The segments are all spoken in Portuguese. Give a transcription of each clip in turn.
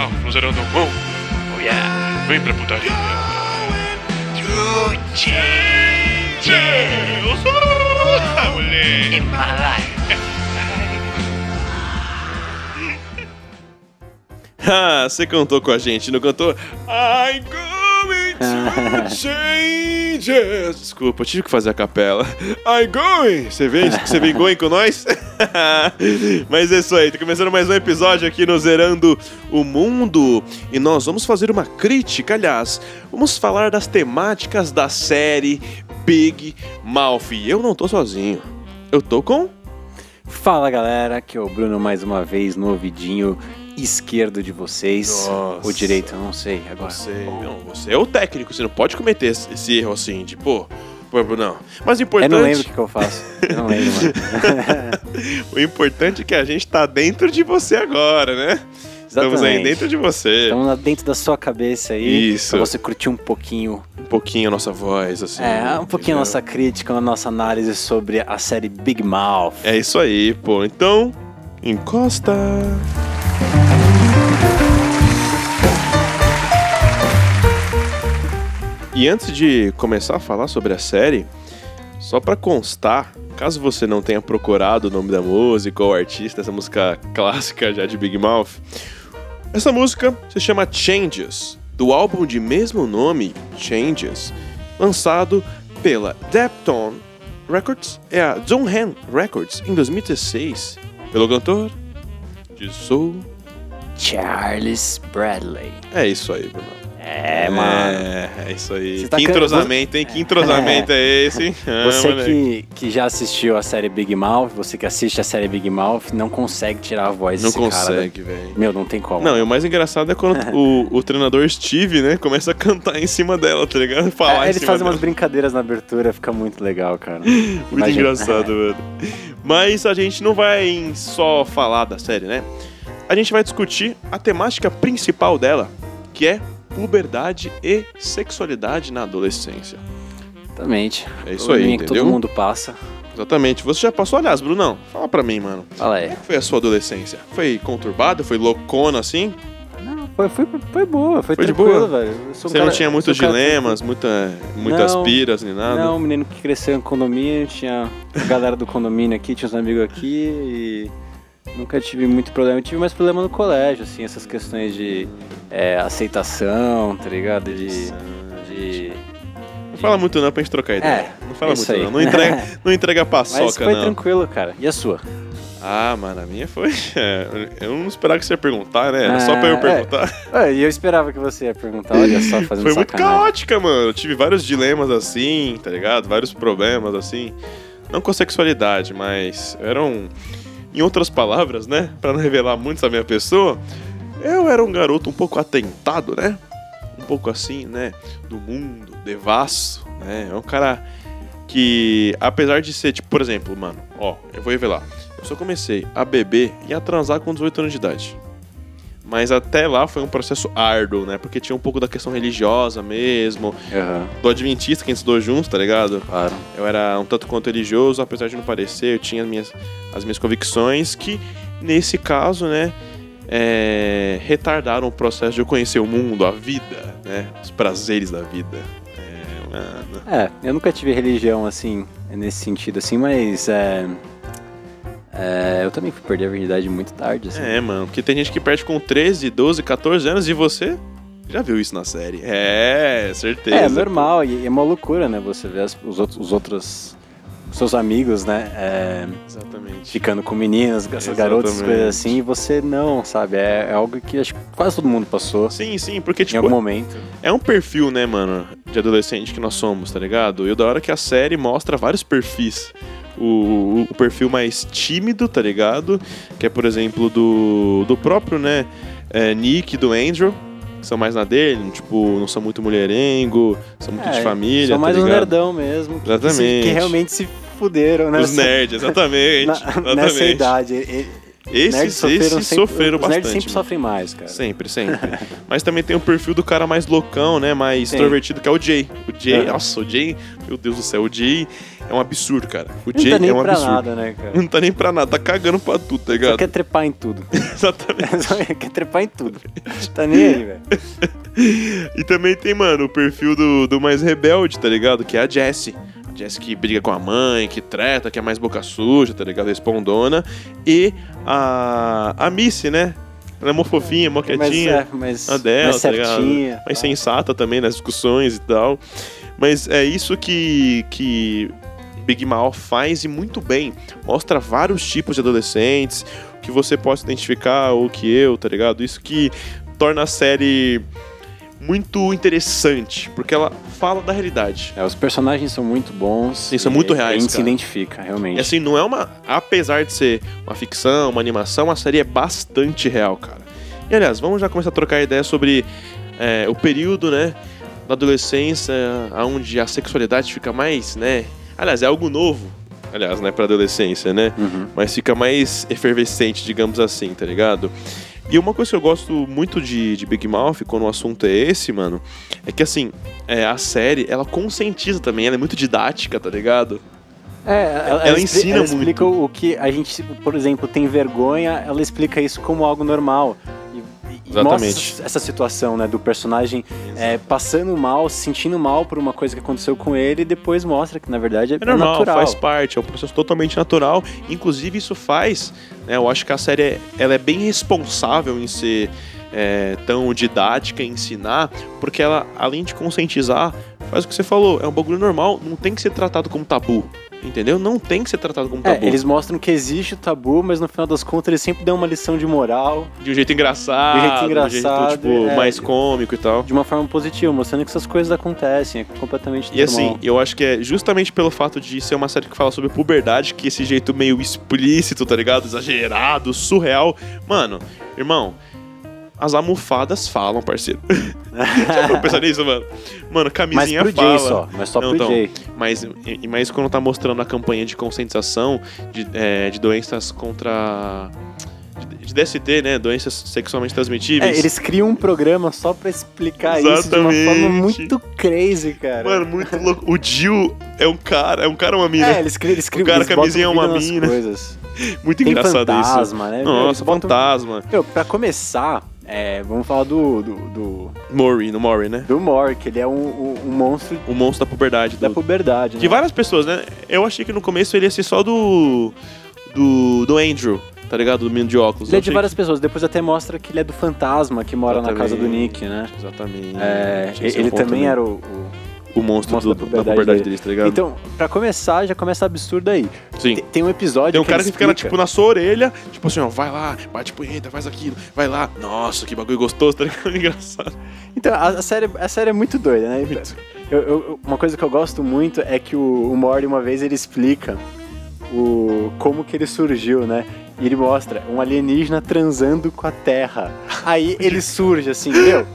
final, no Zerando o Mundo. Oh yeah. Vem pra putaria. To change Ah, moleque. in my life. Ah, você cantou com a gente, não cantou? I'm going to change. Desculpa, eu tive que fazer a capela. I'm going. Você vem, você vem going com nós? Mas é isso aí, tá começando mais um episódio aqui no Zerando o Mundo. E nós vamos fazer uma crítica, aliás, vamos falar das temáticas da série Big Mouth. E eu não tô sozinho. Eu tô com Fala galera, aqui é o Bruno mais uma vez no ouvidinho esquerdo de vocês. Nossa. O direito, eu não sei agora. Você, não, você é o técnico, você não pode cometer esse erro assim, de pô, pô, não. Mas o Eu importante, não lembro o que, que eu faço. Eu não lembro, mano. o importante é que a gente tá dentro de você agora, né? Estamos aí dentro de você. Estamos lá dentro da sua cabeça aí. Isso. Pra você curtir um pouquinho. Um pouquinho a nossa voz, assim. é, um pouquinho a nossa crítica, a nossa análise sobre a série Big Mouth. É isso aí, pô. Então, encosta. E antes de começar a falar sobre a série, só pra constar, caso você não tenha procurado o nome da música ou artista, essa música clássica já de Big Mouth, essa música se chama Changes, do álbum de mesmo nome, Changes, lançado pela Depton Records é a John Han Records em 2016, pelo cantor de Soul. Charles Bradley. É isso aí, Bruno. É, mano. É, é isso aí. Tá que can- entrosamento, hein? Que entrosamento é, esse? hein? Ah, Você moleque. que, que já assistiu a série Big Mouth, você que assiste a série Big Mouth, não consegue tirar a voz Não desse cara. consegue, velho. Meu, não tem como. Não, e o mais engraçado é quando o, o treinador Steve, né, começa a cantar em cima dela, tá ligado? Falar É, em eles cima fazem dela. umas brincadeiras na abertura, fica muito legal, cara. Muito Imagina. engraçado, mano. Mas a gente não vai só falar da série, né? A gente vai discutir a temática principal dela, que é puberdade e sexualidade na adolescência. Exatamente. É isso aí, que entendeu? todo mundo passa. Exatamente. Você já passou, aliás, Brunão, fala pra mim, mano. Fala aí. Como é que foi a sua adolescência? Foi conturbada? Foi loucona assim? Não, foi, foi, foi boa, foi, Foi boa? velho. Um Você não cara- tinha sou muitos um cara dilemas, muita, muitas Não. piras nem nada? Não, um menino que cresceu em condomínio, tinha a galera do condomínio aqui, tinha uns amigos aqui e nunca tive muito problema. Eu tive mais problema no colégio, assim, essas questões de é, aceitação, tá ligado? De. de Não fala muito não pra gente trocar ideia. É, não fala isso muito aí. não. Não entrega, não entrega paçoca, Mas foi não. tranquilo, cara. E a sua? Ah, mano, a minha foi. é, eu não esperava que você ia perguntar, né? Era só pra eu Ah, é. perguntar. Ah, E eu esperava que você ia perguntar, olha só, fazendo Foi muito sacanagem. caótica, mano. Eu tive vários dilemas assim, tá ligado? Vários problemas assim. Não com sexualidade, mas eram. Em outras palavras, né? Pra não revelar muito a minha pessoa, eu era um garoto um pouco atentado, né? Um pouco assim, né? Do mundo, devasso, né? É um cara que, apesar de ser, tipo, por exemplo, mano, ó, eu vou revelar. Eu só comecei a beber e a transar com 18 anos de idade. Mas até lá foi um processo árduo, né? Porque tinha um pouco da questão religiosa mesmo, Aham, do adventista que a gente estudou junto, tá ligado? claro. Eu era um tanto quanto religioso, apesar de não parecer, eu tinha as minhas, as minhas convicções que, nesse caso, né, é, retardaram o processo de eu conhecer o mundo, a vida, né? Os prazeres da vida. É, mano. É, eu nunca tive religião assim, nesse sentido assim, mas é, é, eu também fui perder a virgindade muito tarde, assim. É, mano, porque tem gente que perde com 13, 12, 14 anos e você já viu isso na série. É, certeza. É, normal, e é uma loucura, né? Você vê as- os, outros, os outros seus amigos, né? é, Exatamente. ficando com meninas, essas garotas, coisas assim, e você não, sabe? É, é algo que acho que quase todo mundo passou Sim, sim, porque, em tipo, algum momento. É um perfil, né, mano, de adolescente que nós somos, tá ligado? E o da hora que a série mostra vários perfis. O, o perfil mais tímido, tá ligado? Que é, por exemplo, do, do próprio, né, é, Nick do Andrew, que são mais na dele, tipo, não são muito mulherengo, são muito de É, família, São mais tá um nerdão mesmo. que- que se- Exatamente. Que, realmente se fuderam, né? Os nerds, exatamente. Na- exatamente. nessa idade. E- Nerds Esses, sofreram esses sempre- sofreram os bastante. nerds sempre mano. sofrem mais, cara. Sempre, sempre. Mas também tem o perfil do cara mais loucão, né? Mais Tem. extrovertido, que é o Jay. O Jay, É. nossa, o Jay, meu Deus do céu, o Jay é um absurdo, cara. O Não Jay tá nem é um pra absurdo. nada, né, cara? Não tá nem pra nada, tá cagando pra tudo, tá Só ligado? quer trepar em tudo. Exatamente. Só quer trepar em tudo. Tá nem aí, velho. E também tem, mano, o perfil do, do mais rebelde, tá ligado? Que é a Jessie. A Jessie que briga com a mãe, que treta, que é mais boca suja, tá ligado? Respondona. E a, a Missy, né? Ela é mó fofinha, mó Mas, quietinha. é, mas, a dela, mais tá certinha. mais sensata também nas discussões e tal. Mas é isso que, que Big Mouth faz e muito bem. Mostra vários tipos de adolescentes, que você pode identificar ou que eu, tá ligado? Isso que torna a série muito interessante, porque ela fala da realidade. É, os personagens são muito bons. São muito reais, A gente se identifica, realmente. E assim, não é uma. Apesar de ser uma ficção, uma animação, a série é bastante real, cara. E aliás, vamos já começar a trocar ideia sobre é, o período, né? Da adolescência, onde a sexualidade fica mais, né? Aliás, é algo novo. Aliás, né, pra adolescência, né? Uhum. Mas fica mais efervescente, digamos assim, tá ligado? E uma coisa que eu gosto muito de, de Big Mouth, quando o assunto é esse, mano, é que assim, é, a série, ela conscientiza também, ela é muito didática, tá ligado? É, ela, Ela ensina ela explica muito. o que a gente, por exemplo, tem vergonha, ela explica isso como algo normal. Exatamente. mostra essa situação, né, do personagem é, passando mal, se sentindo mal por uma coisa que aconteceu com ele e depois mostra que, na verdade, é, É normal, natural. faz parte, é um processo totalmente natural. Inclusive, isso faz, né? Eu acho que a série é, ela é bem responsável em ser é, tão didática, em ensinar, porque ela, além de conscientizar, faz o que você falou, é um bagulho normal, não tem que ser tratado como tabu. Entendeu? Não tem que ser tratado como É, tabu. eles mostram que existe o tabu, mas no final das contas eles sempre dão uma lição de moral De um jeito engraçado, De um jeito engraçado, tipo, é. mais cômico e tal. de uma forma positiva, mostrando que essas coisas acontecem, é completamente E assim, normal. eu acho que é justamente pelo fato de ser uma série que fala sobre puberdade, que esse jeito meio explícito, tá ligado? Exagerado, surreal. Mano, irmão, as almofadas falam, parceiro. Já pensar nisso, mano? Mano, mas camisinha pro fala. Jay só, mas só Não, pro então, Jay. Mas, e- mas quando tá mostrando a campanha de conscientização de, é, de doenças contra. de- DST, né? Doenças sexualmente É, transmitíveis. eles criam um programa só pra explicar isso de uma forma Exatamente. muito crazy, cara. Mano, muito louco. O Jill é um cara, é um cara ou uma mina? é, eles criam, eles criam cara, eles botam camisinha é uma mina. Coisas. Muito Tem engraçado fantasma, isso. né? Nossa, Eles botam- fantasma. Meu, pra começar, é, vamos falar do, do, do, Maury, no Maury, né? do Mor, que ele é um, um- um monstro O monstro da puberdade. da do- puberdade, né? De várias pessoas, né? Eu achei que no começo ele ia ser só do. do. do Andrew, tá ligado? Do menino de óculos. Ele é de várias pessoas, depois até mostra que ele é do fantasma que mora na casa do Exatamente. Nick, né? que- Exatamente. É, esse ele ponto também era o- o, o monstro, monstro do- da da puberdade puberdade dele. deles, tá ligado? Então, pra começar, já começa absurdo aí. Sim. Tem, tem um episódio Tem um cara ele que fica, explica- tipo, na sua orelha, tipo assim, ó, vai lá, bate punheta, faz aquilo, vai lá. Nossa, que bagulho gostoso, tá ligado? Engraçado. Então, a, a série, a série é muito doida, né? Muito. Eu- eu- eu- uma coisa que eu gosto muito é que o, o Morty, uma vez, ele explica o, como que ele surgiu, né? E ele mostra um alienígena transando com a Terra. Aí ele surge, assim, meu...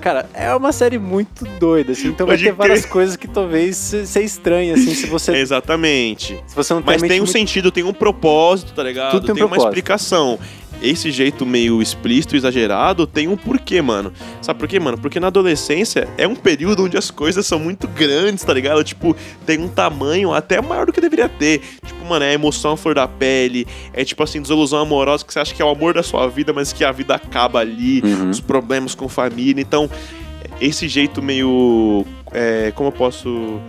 Cara, é uma série muito doida, assim, então Pode vai ter várias crer. coisas que talvez se- você estranhe, assim, se você, Exatamente. se você não Mas a mente tem um muito- sentido, tem um propósito, tá ligado? Tudo tem um uma explicação. Esse jeito meio explícito, exagerado, tem um porquê, mano. Sabe por quê, mano? Porque na adolescência é um período onde as coisas são muito grandes, tá ligado? Tipo, tem um tamanho até maior do que deveria ter. Tipo, mano, é emoção à flor da pele, é tipo assim, desilusão amorosa que você acha que é o amor da sua vida, mas que a vida acaba ali, Uhum. os problemas com família. Então, esse jeito meio. é, como eu posso.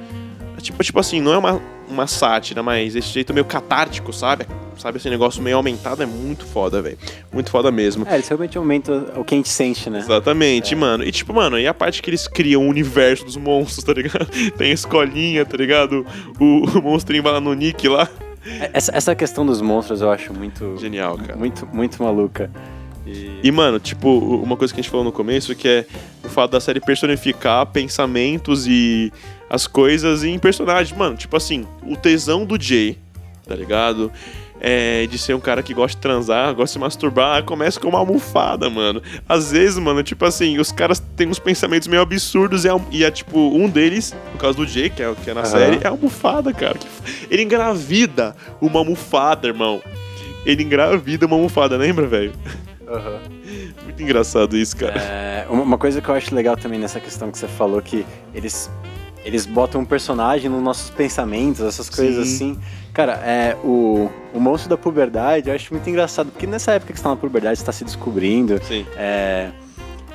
Tipo, tipo assim, não é uma, uma sátira, mas esse jeito meio catártico, sabe? Sabe, esse negócio meio aumentado é muito foda, velho. Muito foda mesmo. É, eles realmente aumentam o que a gente sente, né? Exatamente, mano. E tipo, mano, e a parte que eles criam o universo dos monstros, tá ligado? Tem a escolinha, tá ligado? O, o monstrinho vai lá no Nick lá. Essa, essa questão dos monstros eu acho muito... Genial, cara. Muito, muito maluca. E... E, mano, tipo, uma coisa que a gente falou no começo, que é o fato da série personificar pensamentos e as coisas em personagens. Mano, tipo assim, o tesão do Jay, tá ligado? É, de ser um cara que gosta de transar, gosta de se masturbar, começa com uma almofada, mano. Às vezes, mano, tipo assim, os caras têm uns pensamentos meio absurdos e é, e é, tipo, um deles, no caso do Jay, que é, que é na Aham. série, é a almofada, cara. Ele engravida uma almofada, irmão. ele engravida uma almofada, lembra, velho? Muito engraçado isso, cara. É, uma uma coisa que eu acho legal também nessa questão que você falou, que eles, eles botam um personagem nos nossos pensamentos, essas coisas Sim. assim. Cara, é, o, o monstro da puberdade eu acho muito engraçado, porque nessa época que você tá na puberdade, você tá se descobrindo, Sim. é,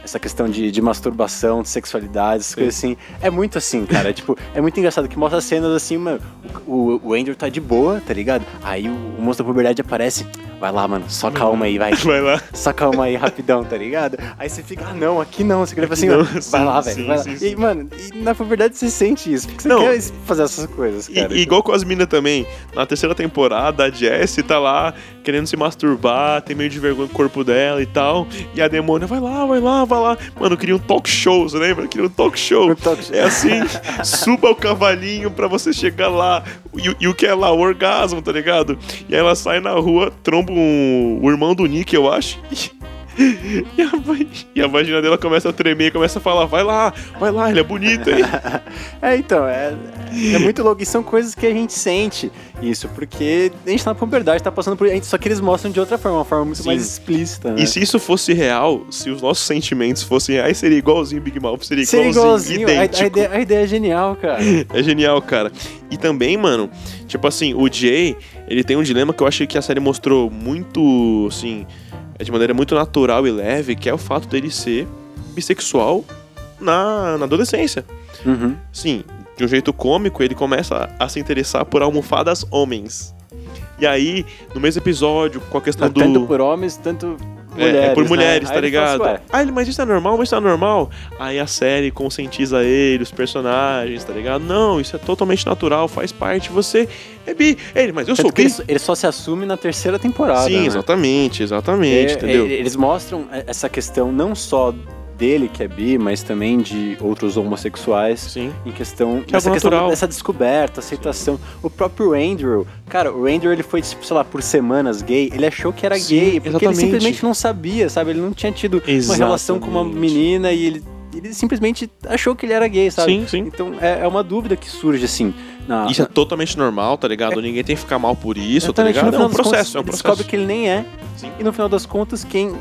essa questão de, de masturbação, de sexualidade, essas Sim. coisas assim. É muito assim, cara. é, tipo, é muito engraçado que mostra cenas assim, mano. O, o Andrew tá de boa, tá ligado? Aí o, o monstro da puberdade aparece. Vai lá, mano, só calma aí, vai. Vai lá. Só calma aí, rapidão, tá ligado? Aí você fica, ah, não, aqui não. Você queria assim, não, vai sim, lá, sim, velho, vai lá. sim, sim. E, mano, e na verdade você sente isso, porque você Não. quer fazer essas coisas, cara. e igual com as minas também, na terceira temporada, a Jessie tá lá querendo se masturbar, tem meio de vergonha do corpo dela e tal. E a demônia, vai lá, vai lá, vai lá. Mano, queria um talk show, você lembra? Queria um talk show. Um talk show. É assim, suba o cavalinho pra você chegar lá. E, e o que é lá? O orgasmo, tá ligado? E aí ela sai na rua, tromba o irmão do Nick, eu acho. E a, e a vagina dela começa a tremer, começa a falar, vai lá, vai lá, ele é bonito, hein? É, então, é, é muito louco. E são coisas que a gente sente isso, porque a gente tá na puberdade, tá passando por. Só que eles mostram de outra forma, uma forma muito Sim. mais explícita, né? E se isso fosse real, se os nossos sentimentos fossem reais, seria igualzinho Big Mouth, seria Seria igualzinho, igualzinho, a, a ideia, a ideia é genial, cara. É genial, cara. E também, mano, tipo assim, o Jay, ele tem um dilema que eu achei que a série mostrou muito, assim, é de maneira muito natural e leve, que é o fato dele ser bissexual na, na adolescência. Uhum. Sim, de um jeito cômico, ele começa a se interessar por almofadas homens. E aí, no mesmo episódio, com a questão do. Tanto por homens, tanto mulheres. é por né? mulheres, Aí tá ligado? assim, "Ué, ah, ele, mas isso é normal, mas isso é normal. Aí a série conscientiza ele, os personagens, tá ligado? Não, isso é totalmente natural, faz parte. Você é bi. Ele, mas eu Tanto sou bi. ele, ele só se assume na terceira temporada. Sim, né? exatamente, exatamente, É, entendeu? é, Eles mostram essa questão não só dele, que é bi, mas também de outros homossexuais. Sim. Em questão Que é dessa algo questão natural. dessa descoberta, aceitação. O próprio Andrew, cara, o Andrew ele foi, tipo, sei lá, por semanas gay, ele achou que era Sim, gay, porque ele exatamente. simplesmente não sabia, sabe? Ele não tinha tido uma relação com uma Exatamente. menina e ele, ele simplesmente achou que ele era gay, sabe? Sim, sim. Então é, é uma dúvida que surge, assim. Na, Isso é totalmente normal, tá ligado? Ninguém tem que ficar mal por isso, tá Exatamente, no ligado? É um processo, contas, é um ele processo. descobre que ele nem é. Sim. E no final das contas, quem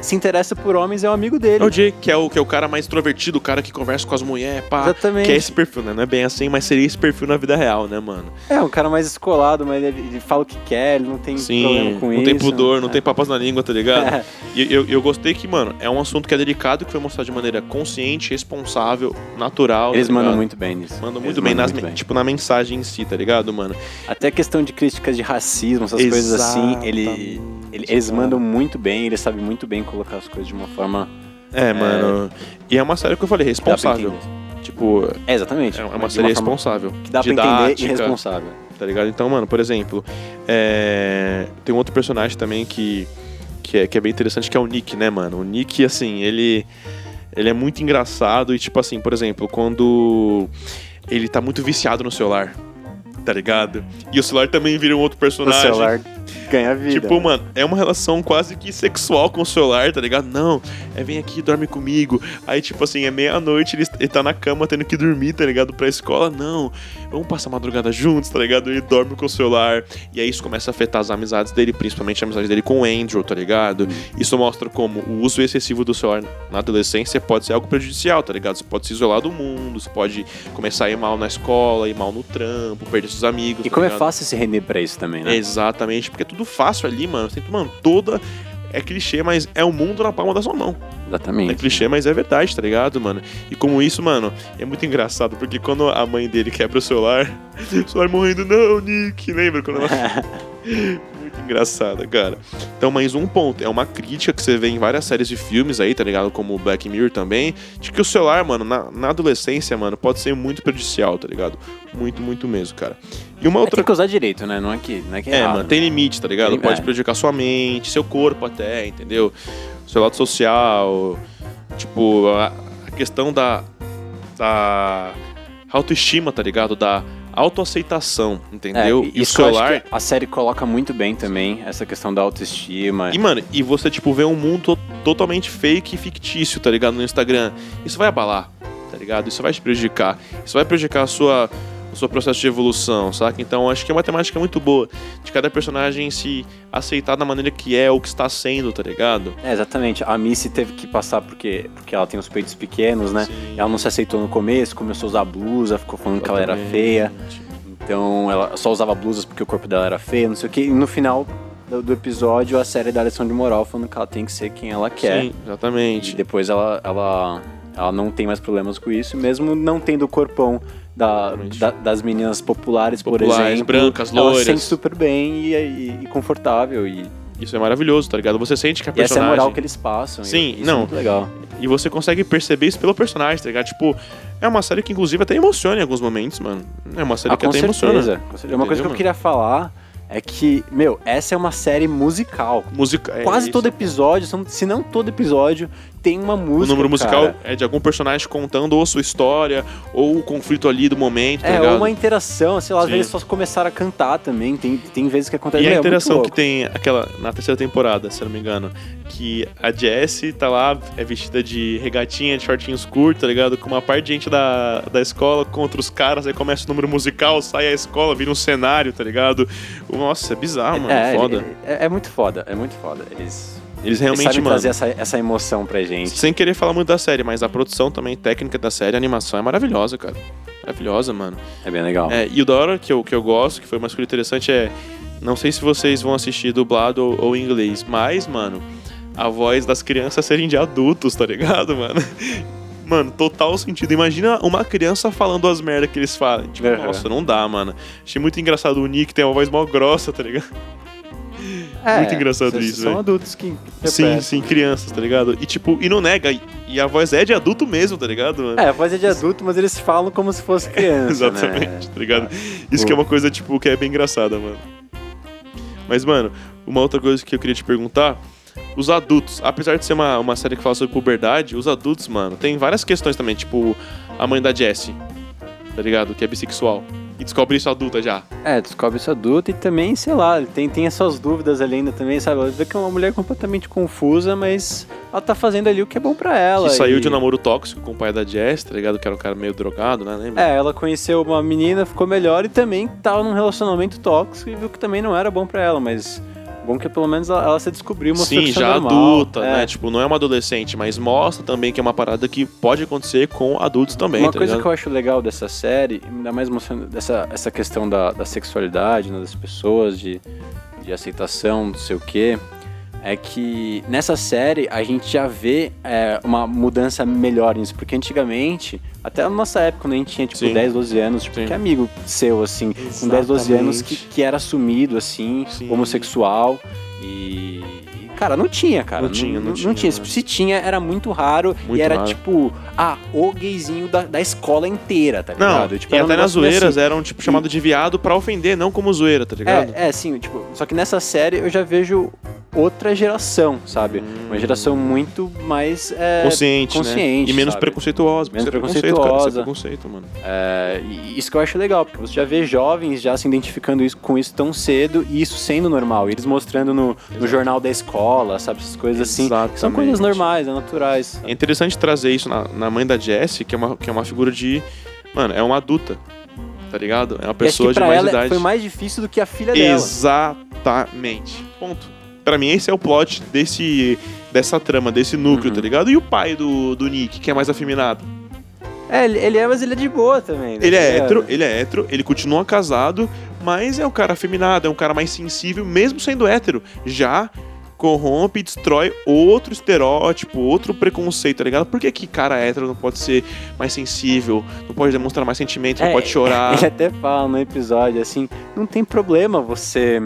se interessa por homens é o amigo dele. É o Jay, que é o, que é o cara mais extrovertido, o cara que conversa com as mulheres, pá. Exatamente. Que é esse perfil, né? Não é bem assim, mas seria esse perfil na vida real, né, mano? É, um cara mais escolado, mas ele, ele fala o que quer, ele não tem problema Sim, com não isso. tem pudor, não É. tem papas na língua, tá ligado? É. E eu, eu gostei que, mano, é um assunto que é delicado, que foi mostrado de maneira consciente, responsável, natural. Eles tá mandam muito bem nisso. Mandam Eles muito bem, nas, muito bem. tipo, na mensagem em si, tá ligado, mano? Até questão de críticas de racismo, essas coisas assim, ele, Exatamente, ele- eles mandam muito bem, eles sabem muito bem colocar as coisas de uma forma. É, mano. E é uma série que eu falei, responsável. Tipo, É, exatamente. é uma série responsável. Que dá pra entender e didática, responsável. Tá ligado? Então, mano, por exemplo, é, tem um outro personagem também que, que, é, que é bem interessante, que é o Nick, né, mano? O Nick, assim, ele, ele é muito engraçado e, tipo assim, por exemplo, quando ele tá muito viciado no celular, tá ligado? E o celular também vira um outro O personagem. celular ganha vida. Tipo, mano, é uma relação quase que sexual com o celular, tá ligado? Não, é vem aqui, dorme comigo. Aí, tipo assim, é meia-noite, ele, ele tá na cama tendo que dormir, tá ligado? Pra escola. Não, vamos passar a madrugada juntos, tá ligado? Ele dorme com o celular. E aí isso começa a afetar as amizades dele, principalmente a amizade dele com o Andrew, tá ligado? Isso mostra como o uso excessivo do celular na adolescência pode ser algo prejudicial, tá ligado? Você pode se isolar do mundo, você pode começar a ir mal na escola, ir mal no trampo, perder seus amigos. E tá como é ligado? fácil se render pra isso também, né? Exatamente, porque é tudo fácil ali, mano. Você tem, mano, toda. É clichê, mas é o mundo na palma da sua mão. Exatamente. É clichê, mas é verdade, tá ligado, mano? E como isso, mano, é muito engraçado, porque quando a mãe dele quebra o celular, o celular morrendo, não, Nick, lembra? Quando ela. engraçada, cara. Então, mais um ponto. É uma crítica que você vê em várias séries de filmes aí, tá ligado? Como Black Mirror também, de que o celular, mano, na, na adolescência, mano, pode ser muito prejudicial, tá ligado? Muito, muito mesmo, cara. E uma É, outra tem que usar direito, né? Não é que, não é, que é, é, errado, mano, tem né? limite, tá ligado? Tem- Pode é. prejudicar sua mente, seu corpo até, entendeu? Seu lado social, tipo, a, a questão da, da autoestima, tá ligado? Da autoaceitação, É, entendeu? e e o celular... a série coloca muito bem também, essa questão da autoestima. E, mano, e você, tipo, vê um mundo to- totalmente fake e fictício, tá ligado? No Instagram. Isso vai abalar, tá ligado? Isso vai te prejudicar. Isso vai prejudicar a sua, no seu processo de evolução, saca? Então acho que é uma temática muito boa de cada personagem se aceitar da maneira que é ou que está sendo, tá ligado? É, exatamente. A Missy teve que passar porque, porque ela tem os peitos pequenos, né? Sim. Ela não se aceitou no começo, começou a usar blusa, ficou falando que ela era Exatamente. feia. Então ela só usava blusas porque o corpo dela era feio, não sei o que. E no final do, episódio, a série dá lição de moral falando que ela tem que ser quem ela quer. Sim, E exatamente. depois ela, ela, ela não tem mais problemas com isso, mesmo não tendo o corpão da, da- das meninas populares, por Populares, exemplo. brancas, ela se loiras. sente super bem e, e- e confortável. E, Isso é maravilhoso, tá ligado? Você sente que a e essa é a personagem. moral que eles passam. Sim, isso não. É muito legal. E você consegue perceber isso pelo personagem, tá ligado? Tipo, é uma série que inclusive até emociona em alguns momentos, mano. É uma série Ah, que até certeza. emociona. com certeza. Uma coisa que eu queria falar é que, meu, essa é uma série musical. É Quase isso. todo episódio, se não todo episódio, tem uma O música. número musical cara. é de algum personagem contando ou sua história, ou o conflito ali do momento, tá É, ligado? ou uma interação, sei lá, às Sim. vezes só começaram a cantar também. Tem, tem vezes que acontece. E a é interação que louco. tem aquela na terceira temporada, se eu não me engano, que a Jessie tá lá, é vestida de regatinha, de shortinhos curtos, tá ligado? Com uma parte de gente da, da escola contra os caras, aí começa o número musical, sai a escola, vira um cenário, tá ligado? Nossa, é bizarro, mano, é, foda. ele- é, é muito foda, é muito foda. Eles, Eles eles realmente, sabem mano, trazer essa, essa emoção pra gente. sem querer falar muito da série, mas a produção também, técnica da série, a animação é maravilhosa, cara. Maravilhosa, mano. É bem legal. É, e o da hora que eu, que eu gosto, que foi uma escolha interessante, é. Não sei se vocês vão assistir dublado ou, ou em inglês, mas, mano, a voz das crianças serem de adultos, tá ligado, mano? Mano, total sentido. Imagina uma criança falando as merdas que eles falam. Tipo, Uhum. nossa, não dá, mano. Achei muito engraçado o Nick, tem uma voz mó grossa, tá ligado? Muito engraçado isso, São velho. adultos que. Sim, interpretam. sim, crianças, tá ligado? E tipo, e não nega. E, a voz é de adulto mesmo, tá ligado, mano? É, a voz é de adulto, mas eles falam como se fosse criança. Exatamente, Né? tá ligado? Isso que é uma coisa, tipo, que é bem engraçada, mano. Mas, mano, uma outra coisa que eu queria te perguntar. Os adultos, apesar de ser uma, uma série que fala sobre puberdade, os adultos, mano, tem várias questões também, tipo, a mãe da Jessie, tá ligado? Que é bissexual. E descobre isso adulta já. É, descobre isso adulto e também, sei lá, tem, tem essas dúvidas ali ainda também, sabe? Ela vê que é uma mulher completamente confusa, mas ela tá fazendo ali o que é bom pra ela. que saiu e- de um namoro tóxico com o pai da Jess, tá ligado? Que era um cara meio drogado, né? Lembra? É, ela conheceu uma menina, ficou melhor e também tava num relacionamento tóxico e viu que também não era bom pra ela, mas bom que pelo menos ela, ela se descobriu, mostrou Sim, é já normal. adulta, É. né? Tipo, não é uma adolescente, mas mostra também que é uma parada que pode acontecer com adultos também, Uma tá coisa ligado? que eu acho legal dessa série, ainda mais mostrando dessa, essa questão da, da sexualidade né, das pessoas, de, de aceitação, não sei o quê, é que nessa série a gente já vê é, uma mudança melhor nisso, porque antigamente, até na nossa época, quando a gente tinha tipo Sim. 10, 12 anos, tipo, Sim. que amigo seu, assim, com 10, 12 anos que, que era assumido, assim, Sim. homossexual e. Cara, não tinha, cara. Não tinha, não tinha, né? Se tinha, era muito raro. Muito e era raro. tipo, ah, o gayzinho da, da escola inteira, tá Não, ligado? Tipo, e era um até nas zoeiras assim. eram, tipo, chamado de viado pra ofender, não como zoeira, tá ligado? É, é, sim, tipo, só que nessa série eu já vejo outra geração, sabe? Uma geração muito mais. é, consciente, consciente, né? E menos sabe? preconceituosa. Menos Menos preconceito, cara. Isso é preconceituosa. preconceito, mano. É, isso que eu acho legal, porque você já vê jovens já se identificando isso- com isso tão cedo e isso sendo normal. Eles mostrando no, no jornal da escola, sabe? Essas coisas assim. que São coisas Exatamente. normais, é naturais. É interessante trazer isso na, na mãe da Jessie, que é, uma, que é uma figura de. Mano, é uma adulta. Tá ligado? É uma E pessoa de mais idade. foi mais difícil do que a filha dela. Exatamente. Ponto. Pra mim, esse é o plot desse, dessa trama, desse núcleo, Uhum. tá ligado? E o pai do, do Nick, que é mais afeminado? É, ele, ele é, mas ele é de boa também. né? Ele é Tá ligado? hétero, ele é hétero, ele continua casado, mas é um cara afeminado, é um cara mais sensível, mesmo sendo hétero. Já corrompe e destrói outro estereótipo, outro preconceito, tá ligado? Por que, que cara hétero não pode ser mais sensível, não pode demonstrar mais sentimento, não É, pode chorar? Ele até fala no episódio assim: não tem problema você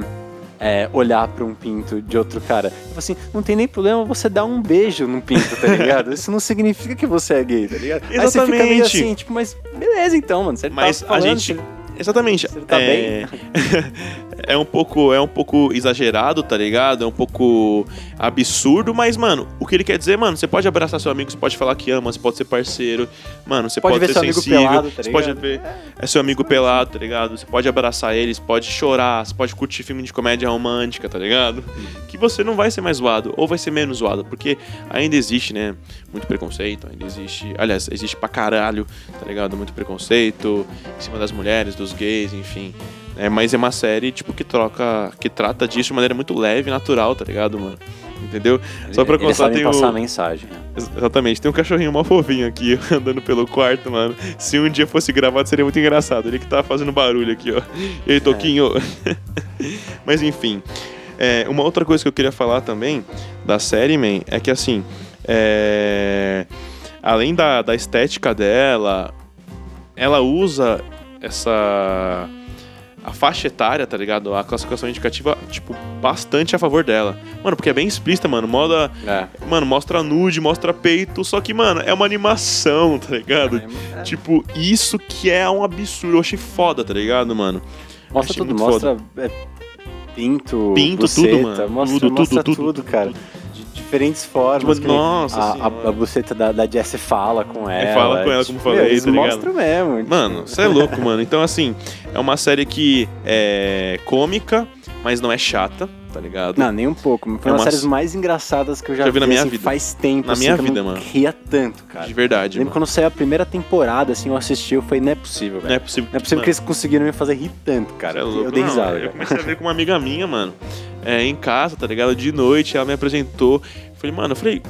é, olhar pra um pinto de outro cara. Fala assim: não tem nem problema você dar um beijo num pinto, tá ligado? Isso não significa que você é gay, tá ligado? Aí você fica meio Exatamente. assim, tipo, mas beleza então, mano. Você Mas tá a falando, gente- você- Exatamente. Você tá é... é um pouco é um pouco exagerado, tá ligado? É um pouco absurdo, mas mano, o que ele quer dizer, mano, você pode abraçar seu amigo, você pode falar que ama, você pode ser parceiro, mano, você Pode pode, ver ser seu amigo sensível, pelado, tá você pode ver é seu amigo pelado, tá ligado? Você pode abraçar eles, pode chorar, você pode curtir filme de comédia romântica, tá ligado? Que você não vai ser mais zoado ou vai ser menos zoado, porque ainda existe, né, muito preconceito, ainda existe, aliás, existe pra caralho, tá ligado? Muito preconceito em cima das mulheres, dos gays, enfim. É, mas é uma série, tipo, que troca. que trata disso de maneira muito leve e natural, tá ligado, mano? Entendeu? Só pra constar, tem passar a o. mensagem. né? Ex- Exatamente, tem um cachorrinho mó fofinho aqui, andando pelo quarto, mano. Se um dia fosse gravado, seria muito engraçado. Ele que tá fazendo barulho aqui, ó. E aí, Toquinho? Mas enfim. é, uma outra coisa que eu queria falar também da série, man, é que assim. é, além da, da estética dela, ela usa essa. A faixa etária, tá ligado? A classificação indicativa, tipo, bastante a favor dela. Mano, porque é bem explícita, mano. Moda. É. Mano, mostra nude, mostra peito. Só que, mano, é uma animação, tá ligado? É. Tipo, isso que é um absurdo. Eu achei foda, tá ligado, mano? Mostra Achei tudo, mostra é, pinto, Pinto, buceta, tudo, mano. Mostra, Tudo, mostra tudo, tudo, tudo, cara. De diferentes formas. Tipo, nossa a, a, a buceta da, da Jessie fala com ela. fala com ela, como tipo, falei, meu, eles tá mostram mesmo. Mano, você é louco, mano. Então, assim, é uma série que é cômica, mas não é chata, tá ligado? Não, nem um pouco. Foi É uma das séries mais engraçadas que eu já, Já vi na minha assim, vida. faz tempo. Na assim, minha vida, não mano. ria tanto, cara. De verdade, Lembro mano. quando saiu a primeira temporada, assim, eu assisti, eu falei, não é possível, Não velho. é possível. Não é possível mano, que eles conseguiram me fazer rir tanto, cara. É louco. eu dei Não, risada, Eu comecei a ver com uma amiga minha, mano. É, em casa, tá ligado? De noite, ela me apresentou. Eu falei, mano, eu falei.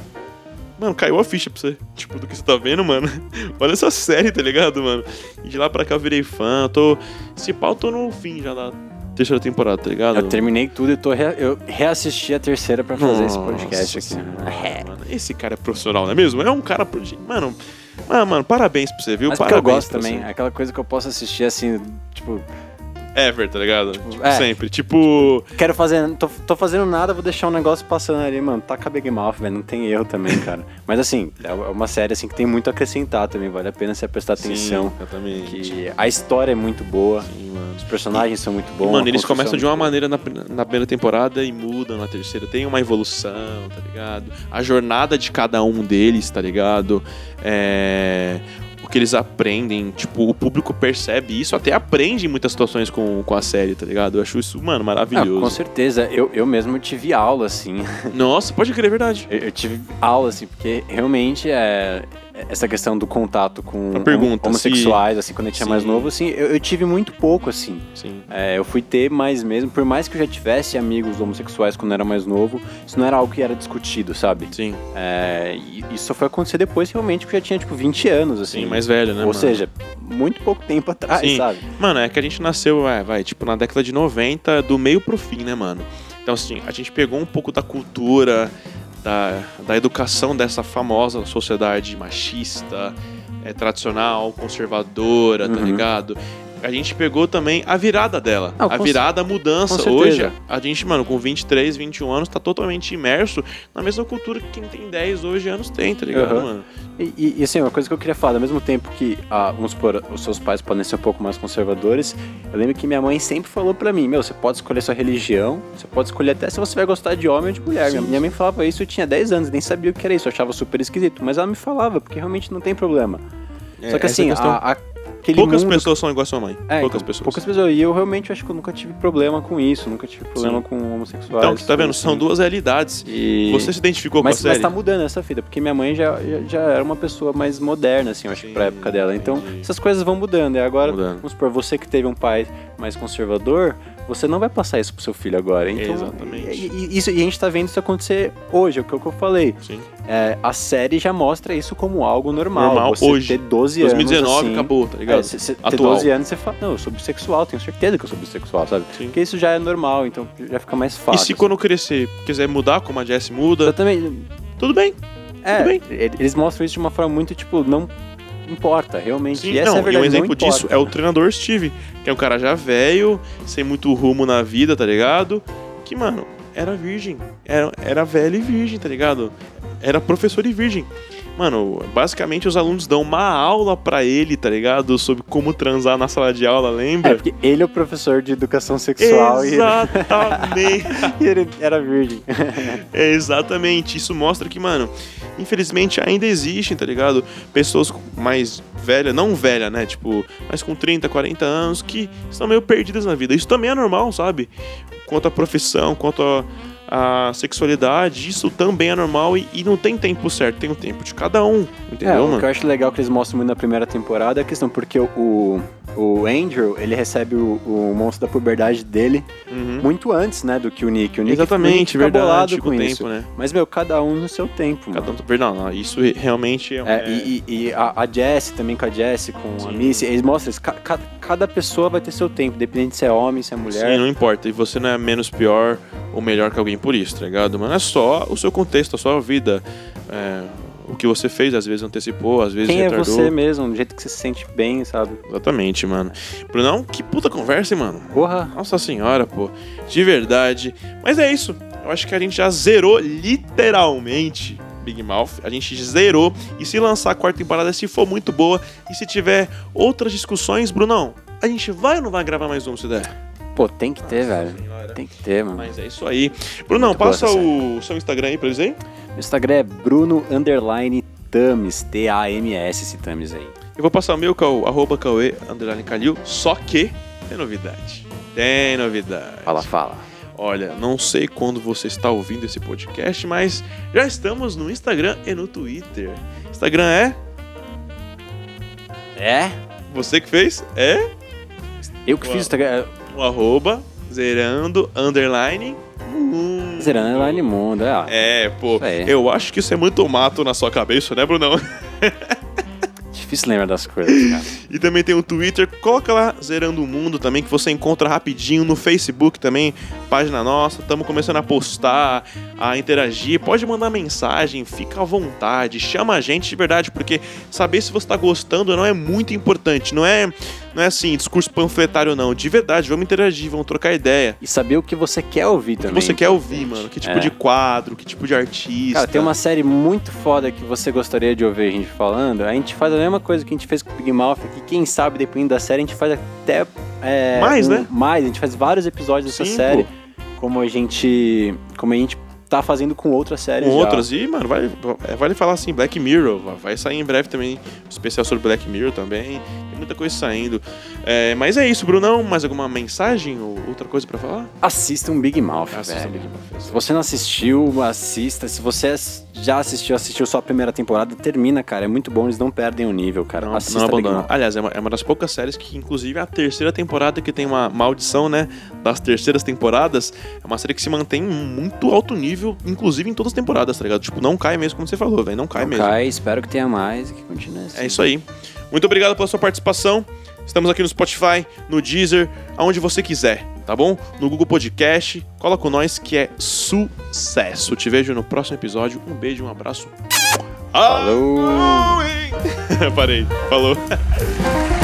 Mano, caiu a ficha pra você. Tipo, do que você tá vendo, mano. Olha essa série, tá ligado, mano? E de lá pra cá eu virei fã. Eu tô. Se pau, eu tô no fim já da terceira temporada, tá ligado? Eu terminei tudo e tô eu reassisti a terceira pra fazer esse Nossa podcast aqui. É. mano. Esse cara é profissional, não é mesmo? É um cara. Mano, ah, mano, parabéns pra você, viu? Mas eu parabéns gosto pra também, você. é aquela coisa que eu posso assistir assim, tipo, Ever, tá ligado? Tipo, é. sempre. Tipo. quero fazer, tô, tô fazendo nada, vou deixar um negócio passando ali, mano, taca Big Mouth, velho, não tem erro também, cara. Mas assim, é uma série assim que tem muito a acrescentar também, vale a pena você prestar atenção. Sim, exatamente. Que a história é muito boa, Sim, mano. os personagens são muito bons. Mano, eles começam é de uma maneira na, na primeira temporada e mudam na terceira. Tem uma evolução, tá ligado? A jornada de cada um deles, tá ligado? É, O que eles aprendem, tipo, o público percebe isso, até aprende em muitas situações com, com a série, tá ligado? Eu acho isso, mano, Ah, maravilhoso. com certeza, eu, eu mesmo tive aula, assim. Nossa, pode crer, é verdade. Eu, eu tive aula, assim, porque realmente é essa questão do contato com pergunta, hom- homossexuais, assim, quando a gente é mais novo, assim, eu, eu tive muito pouco, assim. Sim. É, eu fui ter mais mesmo, por mais que eu já tivesse amigos homossexuais quando eu era mais novo, isso não era algo que era discutido, sabe? Sim, É, e isso só foi acontecer depois, realmente, que eu já tinha, tipo, 20 anos, assim. sim, mais velho, né? Ou mano? seja, muito pouco tempo atrás, Sim. sabe? Mano, é que a gente nasceu, é, vai, tipo, na década de 90, do meio pro fim, né, mano? Então, assim, a gente pegou um pouco da cultura, da, da educação dessa famosa sociedade machista, é, tradicional, conservadora, tá Uhum. ligado? A gente pegou também a virada dela. A virada, a mudança. Hoje, a gente, mano, com 23, 21 anos, tá totalmente imerso na mesma cultura que quem tem 10 hoje anos tem, tá ligado, Aham. mano? E, e, e, assim, uma coisa que eu queria falar, ao mesmo tempo que, ah, vamos supor, os seus pais podem ser um pouco mais conservadores, eu lembro que minha mãe sempre falou pra mim, meu, você pode escolher sua religião, você pode escolher até se você vai gostar de homem ou de mulher. Minha, minha mãe falava isso, eu tinha 10 anos, nem sabia o que era isso, eu achava super esquisito, mas ela me falava, porque realmente não tem problema. É, Só que assim, a, a- aquele poucas mundo... pessoas são iguais a sua mãe. É, poucas então, pessoas. Poucas pessoas. E eu realmente acho que eu nunca tive problema com isso, nunca tive problema Sim. com homossexuais. Então, tá vendo? assim. São duas realidades. E... Você se identificou mas, com a série? mas tá mudando essa vida, porque minha mãe já, já, já era uma pessoa mais moderna, assim, eu acho que pra Sim, época dela. Então, entendi. essas coisas vão mudando. E agora, Mudando. vamos supor, você que teve um pai mais conservador, você não vai passar isso pro seu filho agora. Então, Exatamente. E, e- isso, e a gente tá vendo isso acontecer hoje, é o que eu falei. Sim. É, a série já mostra isso como algo normal. Normal você hoje. ter 12 2019 anos. assim, acabou, tá ligado? é, cê, cê ter Atual. 12 anos você fala, não, eu sou bissexual, tenho certeza que eu sou bissexual, sabe? Sim. Porque isso já é normal, então já fica mais E fácil. se quando crescer quiser mudar, como a Jess muda, Eu também. tudo bem. É, bem. e- eles mostram isso de uma forma muito, tipo, não importa, realmente. Sim, e essa não, é a verdade, e um exemplo importa. disso é o treinador Steve, que é um cara já velho, sem muito rumo na vida, tá ligado? Que, mano, era virgem. Era, era velho e virgem, tá ligado? Era professor e virgem. Mano, basicamente os alunos dão uma aula pra ele, tá ligado? Sobre como transar na sala de aula, É, lembra? porque ele é o professor de educação sexual e ele, Exatamente. e ele era virgem. É, exatamente. Isso mostra que, mano, infelizmente ainda existem, tá ligado? Pessoas mais velhas, não velha, né? Tipo, mas com 30, 40 anos que estão meio perdidas na vida. Isso também é normal, sabe? Quanto à profissão, quanto à à sexualidade, isso também é normal e, e não tem tempo certo, tem o tempo de cada um, É, entendeu, o mano? que eu acho legal que eles mostram muito na primeira temporada é a questão, porque o, o Andrew, ele recebe o, o monstro da puberdade dele Uhum. muito antes, né, do que o Nick. O Nick, o Nick Exatamente, fica verdade, com o isso. tempo, né? Mas, meu, cada um no seu tempo, Cada mano. um, não, não, isso realmente é, um- É, e, e- a, a Jessie também com a Jessie, com a Sim. Missy, eles mostram isso. Ca- ca- cada pessoa vai ter seu tempo, dependente se é homem, se é mulher. Sim, não importa. E você não é menos pior ou melhor que alguém por isso, tá ligado? Mano, é só o seu contexto, a sua vida. é, o que você fez, às vezes antecipou, às vezes Quem é retardou. você mesmo, do jeito que você se sente bem, sabe? Exatamente, mano. Brunão, que puta conversa, hein, mano. Porra, Nossa senhora, pô. De verdade. Mas é isso. Eu acho que a gente já zerou literalmente Big Mouth. A gente zerou. E se lançar a quarta temporada, se for muito boa, e se tiver outras discussões, Brunão, a gente vai ou não vai gravar mais um se der? pô, tem que ter, velho. Tem que ter, mano. Mas é isso aí. Brunão, Muito passa o seu Instagram aí pra eles aí. Meu Instagram é Bruno Underline Tamis, T-A-M-S, esse Tamis aí. Eu vou passar o meu, que é o arroba Cauê, underline Calil, só que tem novidade. Tem novidade. Fala, fala. Olha, não sei quando você está ouvindo esse podcast, mas já estamos no Instagram e no Twitter. Instagram é? É? Você que fez? É Eu que Uau. fiz o Instagram. o arroba zerando underline mundo. Zerando Underline Mundo, é. É, pô, eu acho que isso é muito mato na sua cabeça, né, Brunão? Difícil lembrar das coisas, cara. E também tem o Twitter, coloca lá Zerando o Mundo também, que você encontra rapidinho no Facebook também, página nossa. Estamos começando a postar, a interagir. Pode mandar mensagem, fica à vontade, chama a gente de verdade, porque saber se você está gostando não é muito importante. Não é, não é assim, discurso panfletário, não. De verdade, vamos interagir, vamos trocar ideia. E saber o que você quer ouvir O que também. você quer ouvir, mano? Que tipo É. de quadro, que tipo de artista. Cara, tem uma série muito foda que você gostaria de ouvir a gente falando. A gente faz a mesma coisa que a gente fez com o Big Mouth, que quem sabe, dependendo da série, a gente faz até. é, Mais, um- né? Mais, a gente faz vários episódios dessa série. Como a gente. Como a gente tá fazendo com outras séries. com já. outras. E, mano, vale, é, vale falar assim, Black Mirror. Vai sair em breve também um especial sobre Black Mirror também. Muita coisa saindo. É, mas é isso, Brunão. Mais alguma mensagem ou outra coisa pra falar? Assista um Big Mouth, Assista velho. Big Mouth. Se você não assistiu, assista. Se você já assistiu, assistiu só a primeira temporada, termina, cara. É muito bom, eles não perdem o nível, cara. Não, assista não abandona. Aliás, é uma, é uma das poucas séries que, inclusive, é a terceira temporada que tem uma maldição, né? Das terceiras temporadas. É uma série que se mantém muito alto nível, inclusive em todas as temporadas, tá ligado? Tipo, não cai mesmo, como você falou, velho. Não cai Não mesmo. cai, espero que tenha mais e que continue assim. É isso aí. Muito obrigado pela sua participação. Estamos aqui no Spotify, no Deezer, aonde você quiser, tá bom? No Google Podcast. Cola com nós que é sucesso. Te vejo no próximo episódio. Um beijo, um abraço. Falou! Parei. Falou.